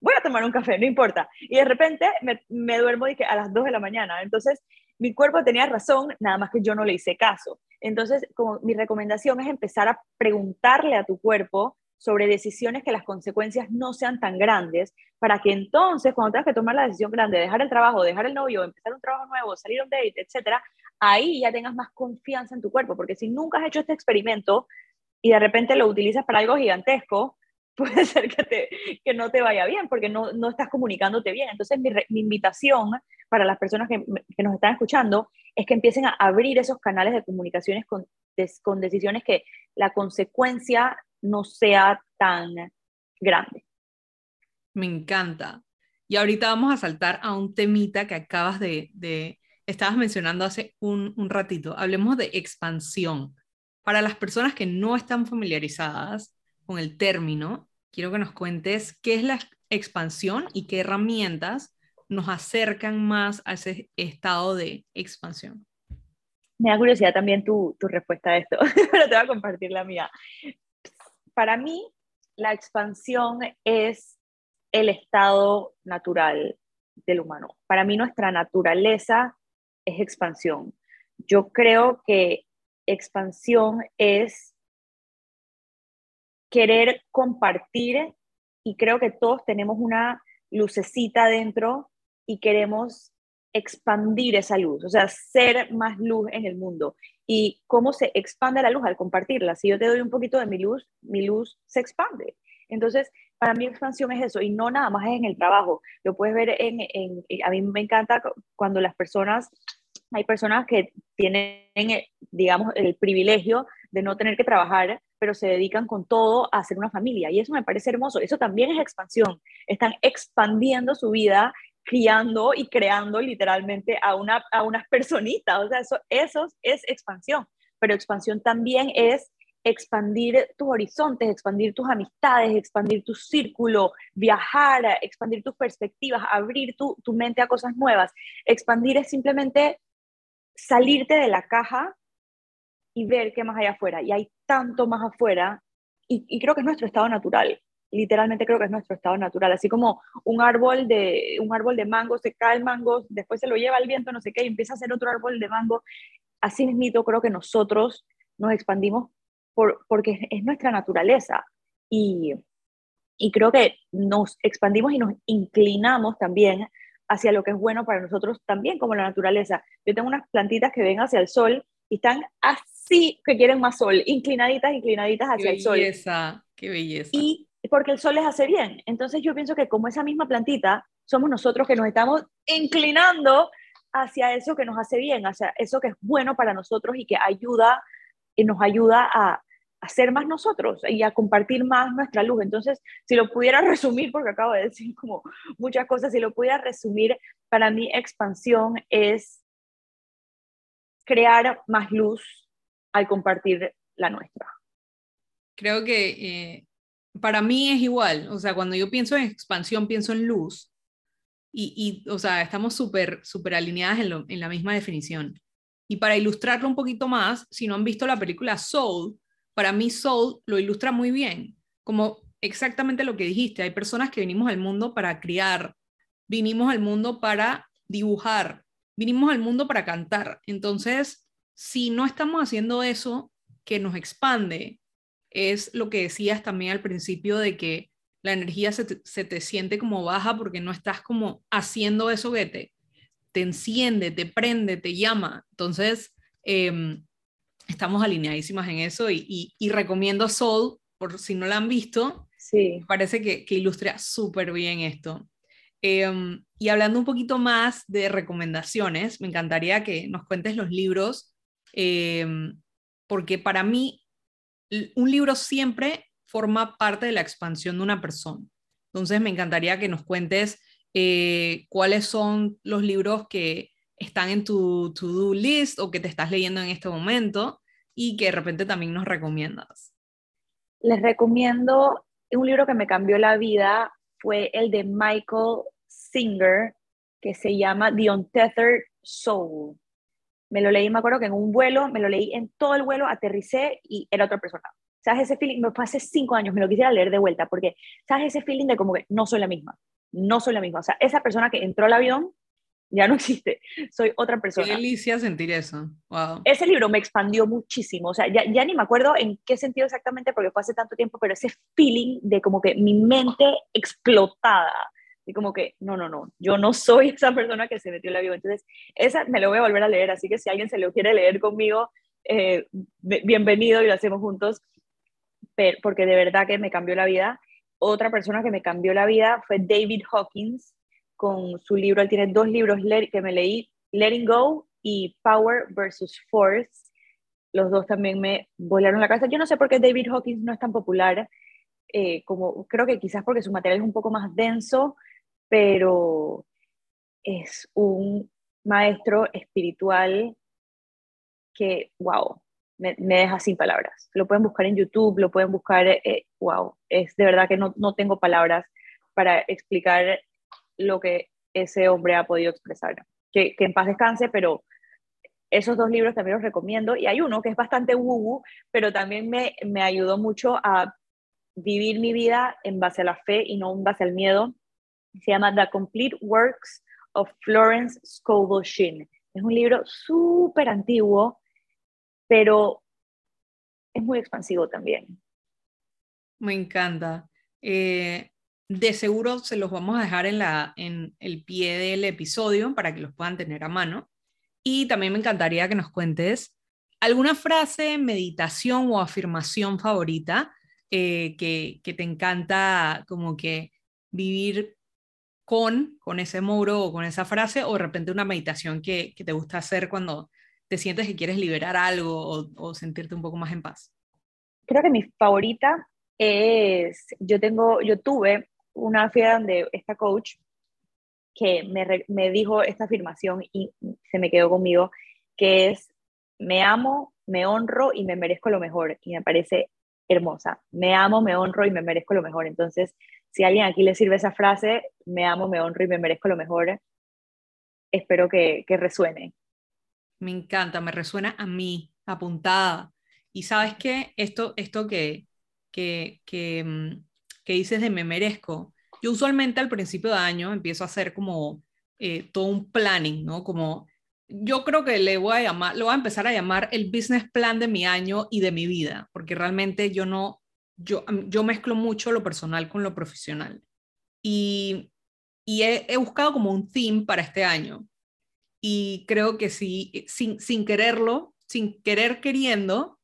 Speaker 2: voy a tomar un café, no importa. Y de repente me, me duermo dije, a las 2 de la mañana. Entonces, mi cuerpo tenía razón, nada más que yo no le hice caso. Entonces, como mi recomendación es empezar a preguntarle a tu cuerpo sobre decisiones que las consecuencias no sean tan grandes, para que entonces, cuando tengas que tomar la decisión grande, dejar el trabajo, dejar el novio, empezar un trabajo nuevo, salir a un date, etcétera, ahí ya tengas más confianza en tu cuerpo, porque si nunca has hecho este experimento y de repente lo utilizas para algo gigantesco, (laughs) puede ser que, te, que no te vaya bien, porque no, no estás comunicándote bien. Entonces, mi, mi invitación para las personas que, que, nos están escuchando es que empiecen a abrir esos canales de comunicaciones con, con decisiones que la consecuencia no sea tan grande.
Speaker 1: Me encanta. Y ahorita vamos a saltar a un temita que acabas de, de estabas mencionando hace un, un ratito. Hablemos de expansión. Para las personas que no están familiarizadas con el término, quiero que nos cuentes qué es la expansión y qué herramientas nos acercan más a ese estado de expansión.
Speaker 2: Me da curiosidad también tu, tu respuesta a esto, (laughs) pero te voy a compartir la mía para mí, la expansión es el estado natural del humano. Para mí, nuestra naturaleza es expansión. Yo creo que expansión es querer compartir y creo que todos tenemos una lucecita dentro y queremos expandir esa luz, o sea, ser más luz en el mundo. ¿Y cómo se expande la luz al compartirla? Si yo te doy un poquito de mi luz, mi luz se expande. Entonces, para mí expansión es eso, y no nada más es en el trabajo. Lo puedes ver en, en a mí me encanta cuando las personas, hay personas que tienen, eh, digamos, el privilegio de no tener que trabajar, pero se dedican con todo a hacer una familia. Y eso me parece hermoso. Eso también es expansión. Están expandiendo su vida criando y creando literalmente a, una, a unas personitas. O sea, eso, eso es expansión, pero expansión también es expandir tus horizontes, expandir tus amistades, expandir tu círculo, viajar, expandir tus perspectivas, abrir tu, tu mente a cosas nuevas. Expandir es simplemente salirte de la caja y ver qué más hay afuera. Y hay tanto más afuera y, y creo que es nuestro estado natural literalmente creo que es nuestro estado natural, así como un árbol de, un árbol de mango, se cae el mango, después se lo lleva el viento, no sé qué, y empieza a ser otro árbol de mango, así mismo creo que nosotros nos expandimos por, porque es nuestra naturaleza y, y creo que nos expandimos y nos inclinamos también hacia lo que es bueno para nosotros también como la naturaleza. Yo tengo unas plantitas que ven hacia el sol y están así que quieren más sol, inclinaditas, inclinaditas hacia el sol.
Speaker 1: Qué belleza, qué belleza.
Speaker 2: Y porque el sol les hace bien. Entonces yo pienso que como esa misma plantita somos nosotros que nos estamos inclinando hacia eso que nos hace bien, hacia eso que es bueno para nosotros y que ayuda y nos ayuda a, a ser más nosotros y a compartir más nuestra luz. Entonces, si lo pudiera (laughs) resumir, porque acabo de decir como muchas cosas, si lo pudiera resumir, para mí expansión es crear más luz al compartir la nuestra.
Speaker 1: Creo que eh, para mí es igual, o sea, cuando yo pienso en expansión, pienso en luz. Y, y o sea, estamos súper, súper alineadas en, en la misma definición. Y para ilustrarlo un poquito más, si no han visto la película Soul, para mí Soul lo ilustra muy bien, como exactamente lo que dijiste, hay personas que venimos al mundo para criar, vinimos al mundo para dibujar, vinimos al mundo para cantar. Entonces, si no estamos haciendo eso que nos expande, es lo que decías también al principio de que la energía se te, siente como baja porque no estás como haciendo eso que te, te enciende, te prende, te llama. Entonces, em, estamos alineadísimas en eso y, recomiendo Soul, por si no la han visto,
Speaker 2: sí.
Speaker 1: parece que, ilustra súper bien esto. Em, y hablando un poquito más de recomendaciones, me encantaría que nos cuentes los libros, em, porque para mí un libro siempre forma parte de la expansión de una persona. Entonces me encantaría que nos cuentes eh, cuáles son los libros que están en tu to-do list o que te estás leyendo en este momento y que de repente también nos recomiendas.
Speaker 2: Les recomiendo un libro que me cambió la vida, fue el de Michael Singer, que se llama The Untethered Soul. Me lo leí, me acuerdo que en un vuelo, me lo leí en todo el vuelo, aterricé y era otra persona. ¿Sabes ese feeling? Me fue hace cinco años, me lo quisiera leer de vuelta, porque ¿sabes ese feeling de como que no soy la misma? No soy la misma. O sea, esa persona que entró al avión ya no (laughs) existe, soy otra persona.
Speaker 1: Qué delicia sentir eso. Wow.
Speaker 2: Ese libro me expandió muchísimo, o sea, ya, ya, ni me acuerdo en qué sentido exactamente porque fue hace tanto tiempo, pero ese feeling de como que mi mente explotada, y como que, no, no, no, yo no soy (laughs) esa persona que se metió en la vida. Entonces, esa me lo voy a volver a leer, así que si alguien se lo quiere leer conmigo, eh, bienvenido y lo hacemos juntos, pero, porque de verdad que me cambió la vida. Otra persona que me cambió la vida fue David Hawkins, con su libro, él tiene dos libros que me leí, Letting Go y Power versus Force. Los dos también me volaron la cabeza. Yo no sé por qué David Hawkins no es tan popular, eh, como creo que quizás porque su material es un poco más denso, pero es un maestro espiritual que, wow, me, deja sin palabras. Lo pueden buscar en YouTube, lo pueden buscar, eh, wow, es de verdad que no, no tengo palabras para explicar lo que ese hombre ha podido expresar. Que, en paz descanse, pero esos dos libros también los recomiendo. Y hay uno que es bastante woo, pero también me, me ayudó mucho a vivir mi vida en base a la fe y no en base al miedo. Se llama The Complete Works of Florence Scovel Shinn. Es un libro súper antiguo, pero es muy expansivo también.
Speaker 1: Me encanta. Eh, de seguro se los vamos a dejar en, la, en el pie del episodio para que los puedan tener a mano. Y también me encantaría que nos cuentes alguna frase, meditación o afirmación favorita eh, que, que, te encanta como que vivir con, con ese muro o con esa frase, o de repente una meditación que, que te gusta hacer cuando te sientes que quieres liberar algo o, sentirte un poco más en paz.
Speaker 2: Creo que mi favorita es, yo tengo, yo tuve una fiesta donde esta coach que me, me dijo esta afirmación y se me quedó conmigo, que es, me amo, me honro y me merezco lo mejor. Y me parece hermosa. Me amo, me honro y me merezco lo mejor. Entonces, si a alguien aquí le sirve esa frase, me amo, me honro y me merezco lo mejor, espero que, que resuene.
Speaker 1: Me encanta, me resuena a mí, apuntada. Y sabes qué, esto, esto que, que, que, mm, que dices de me merezco, yo usualmente al principio de año empiezo a hacer como eh, todo un planning, ¿no? Como yo creo que le voy a llamar, lo voy a empezar a llamar el business plan de mi año y de mi vida, porque realmente yo no, yo, yo mezclo mucho lo personal con lo profesional. Y, y he, he, buscado como un theme para este año. Y creo que sí, sin, sin quererlo, sin querer queriendo,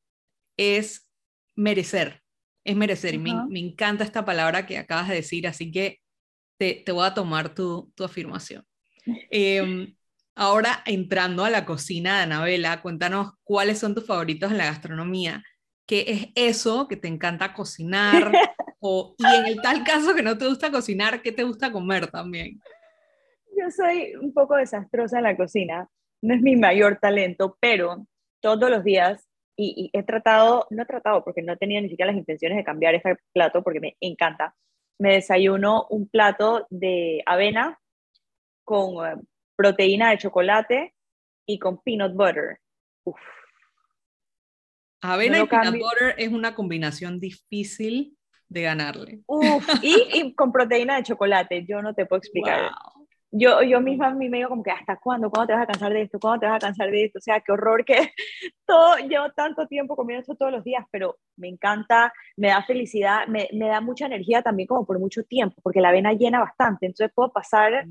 Speaker 1: es merecer es merecer. me, encanta esta palabra que acabas de decir, así que te, te voy a tomar tu, tu afirmación. (laughs) Em, ahora, entrando a la cocina de Anabela, cuéntanos cuáles son tus favoritos en la gastronomía. ¿Qué es eso que te encanta cocinar? (laughs) O, y en el tal caso que no te gusta cocinar, ¿qué te gusta comer también?
Speaker 2: Yo soy un poco desastrosa en la cocina. No es mi mayor talento, pero todos los días, y, he tratado, no he tratado porque no tenía ni siquiera las intenciones de cambiar este plato porque me encanta. Me desayuno un plato de avena con eh, proteína de chocolate y con peanut butter. Uf.
Speaker 1: Avena y peanut butter es una combinación difícil de ganarle.
Speaker 2: Uf, (laughs) y, con proteína de chocolate, yo no te puedo explicar. Yo, yo misma a mí me digo como que hasta cuándo, cuándo te vas a cansar de esto, cuándo te vas a cansar de esto, o sea, qué horror que (laughs) todo, llevo tanto tiempo comiendo esto todos los días, pero me encanta, me da felicidad, me, me da mucha energía también como por mucho tiempo, porque la avena llena bastante, entonces puedo pasar,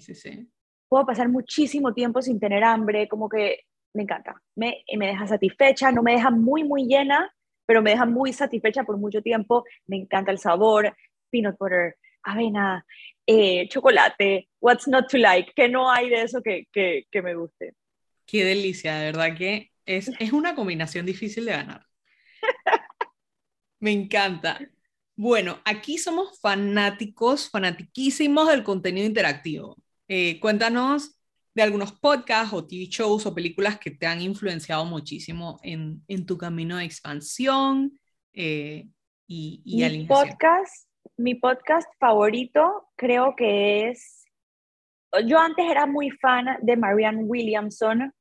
Speaker 2: sí, sí, puedo pasar muchísimo tiempo sin tener hambre, como que me encanta, me, me deja satisfecha, no me deja muy, muy llena, pero me deja muy satisfecha por mucho tiempo. Me encanta el sabor, peanut butter, avena, eh, chocolate, what's not to like, que no hay de eso que, que, que me guste.
Speaker 1: Qué delicia, de verdad que es, es una combinación difícil de ganar. me encanta. Bueno, aquí somos fanáticos, fanatiquísimos del contenido interactivo. Eh, cuéntanos de algunos podcasts o TV shows o películas que te han influenciado muchísimo en, en tu camino de expansión eh, y, y
Speaker 2: mi podcast Mi podcast favorito creo que es, yo antes era muy fan de Marianne Williamson,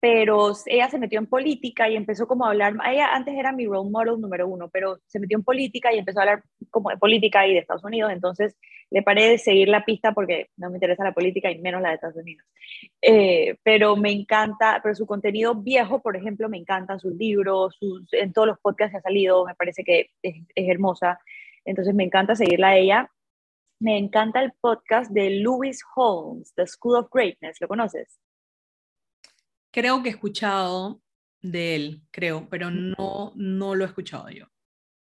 Speaker 2: pero ella se metió en política y empezó como a hablar, ella antes era mi role model número uno, pero se metió en política y empezó a hablar como de política y de Estados Unidos, entonces le paré de seguir la pista porque no me interesa la política y menos la de Estados Unidos. Eh, pero me encanta, pero su contenido viejo, por ejemplo, me encantan sus libros, sus, en todos los podcasts que ha salido, me parece que es, hermosa, entonces me encanta seguirla a ella. Me encanta el podcast de Louis Holmes, The School of Greatness, ¿lo conoces?
Speaker 1: Creo que he escuchado de él, creo, pero no, no lo he escuchado yo.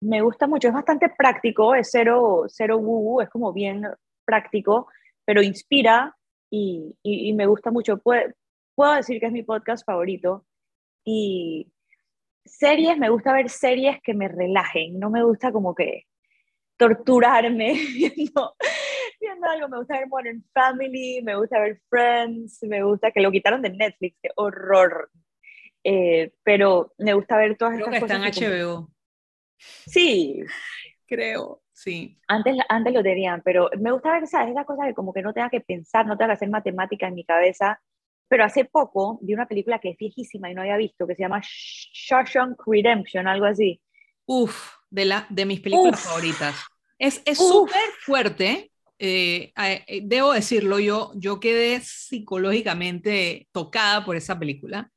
Speaker 2: Me gusta mucho, es bastante práctico, es cero, cero woo, es como bien práctico, pero inspira y, y, me gusta mucho. Puedo, puedo decir que es mi podcast favorito. Y series, me gusta ver series que me relajen, no me gusta como que torturarme (laughs) viendo, viendo algo. Me gusta ver Modern Family, me gusta ver Friends, me gusta que lo quitaron de Netflix, qué horror. Eh, pero me gusta ver todas
Speaker 1: Creo
Speaker 2: estas
Speaker 1: que cosas. Está en HBO.
Speaker 2: Sí.
Speaker 1: Creo, sí.
Speaker 2: Antes, antes lo tenían, pero me gusta ver, ¿sabes? Esa cosa de como que no tenga que pensar, no tenga que hacer matemática en mi cabeza. Pero hace poco vi una película que es viejísima y no había visto, que se llama Shawshank Redemption, algo así.
Speaker 1: Uf, de, la, de mis películas favoritas. Es súper fuerte, eh, eh, debo decirlo, yo, yo quedé psicológicamente tocada por esa película,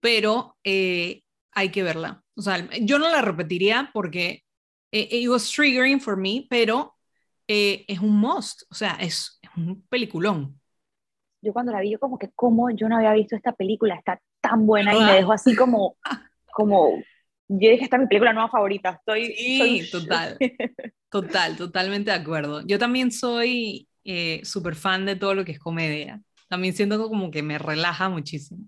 Speaker 1: pero eh, hay que verla. O sea, yo no la repetiría porque it was triggering for me, pero es un must, o sea, es, un peliculón.
Speaker 2: Yo cuando la vi, yo como que, ¿cómo yo no había visto esta película? Está tan buena y me dejó así como, (laughs) como yo dije, esta es mi película nueva favorita. Estoy,
Speaker 1: sí, total. Total, totalmente de acuerdo. Yo también soy eh, súper fan de todo lo que es comedia. También siento como que me relaja muchísimo.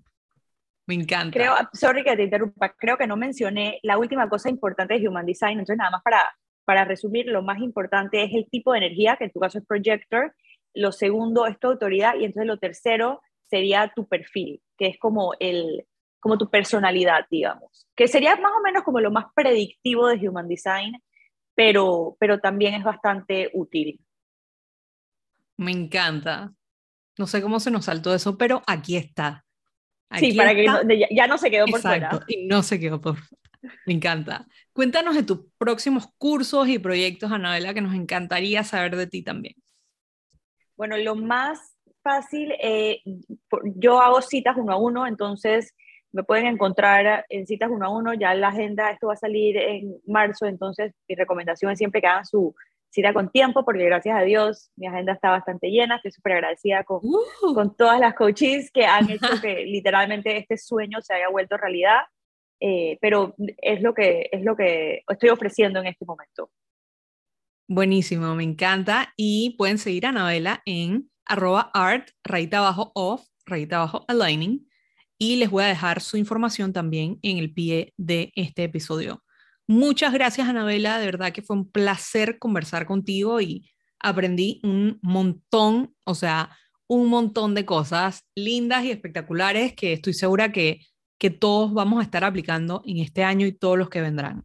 Speaker 1: Me encanta.
Speaker 2: Creo, sorry que te interrumpa, creo que no mencioné la última cosa importante de Human Design. Entonces, nada más para, para resumir, lo más importante es el tipo de energía, que en tu caso es projector. Lo segundo es tu autoridad. Y entonces lo tercero sería tu perfil, que es como el, como tu personalidad, digamos, que sería más o menos como lo más predictivo de Human Design, pero, pero también es bastante útil.
Speaker 1: Me encanta. No sé cómo se nos saltó eso, pero aquí está.
Speaker 2: Sí, para que ya, no se quedó por Exacto, fuera.
Speaker 1: Y no se quedó por Me encanta. Cuéntanos de tus próximos cursos y proyectos, Anabela, que nos encantaría saber de ti también.
Speaker 2: Bueno, lo más fácil, eh, yo hago citas uno a uno, entonces me pueden encontrar en citas uno a uno, ya la agenda, esto va a salir en marzo, entonces mi recomendación es siempre que hagan su cita con tiempo, porque gracias a Dios mi agenda está bastante llena, estoy súper agradecida con, uh. con todas las coaches que han (laughs) hecho que literalmente este sueño se haya vuelto realidad, eh, pero es lo, que, es lo que estoy ofreciendo en este momento.
Speaker 1: Buenísimo, me encanta. Y pueden seguir a Anabela en arroba art, rayita abajo off, rayita abajo aligning. Y les voy a dejar su información también en el pie de este episodio. Muchas gracias, Anabela. De verdad que fue un placer conversar contigo y aprendí un montón, o sea, un montón de cosas lindas y espectaculares que estoy segura que, que todos vamos a estar aplicando en este año y todos los que vendrán.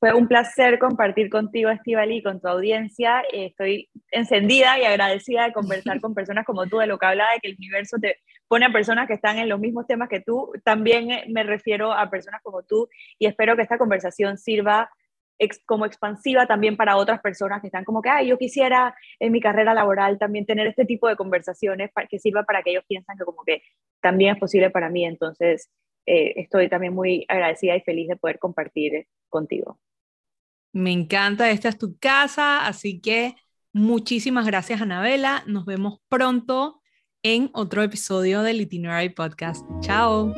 Speaker 2: Fue un placer compartir contigo, Estivali, y con tu audiencia. Estoy encendida y agradecida de conversar (laughs) con personas como tú, de lo que hablaba, de que el universo te pone a personas que están en los mismos temas que tú. También me refiero a personas como tú y espero que esta conversación sirva como expansiva también para otras personas que están como que, ay, yo quisiera en mi carrera laboral también tener este tipo de conversaciones para que sirva para que ellos piensan que como que también es posible para mí. Entonces, eh, estoy también muy agradecida y feliz de poder compartir contigo.
Speaker 1: Me encanta, esta es tu casa, así que muchísimas gracias, Anabela. Nos vemos pronto en otro episodio del Itinerary Podcast. Chao.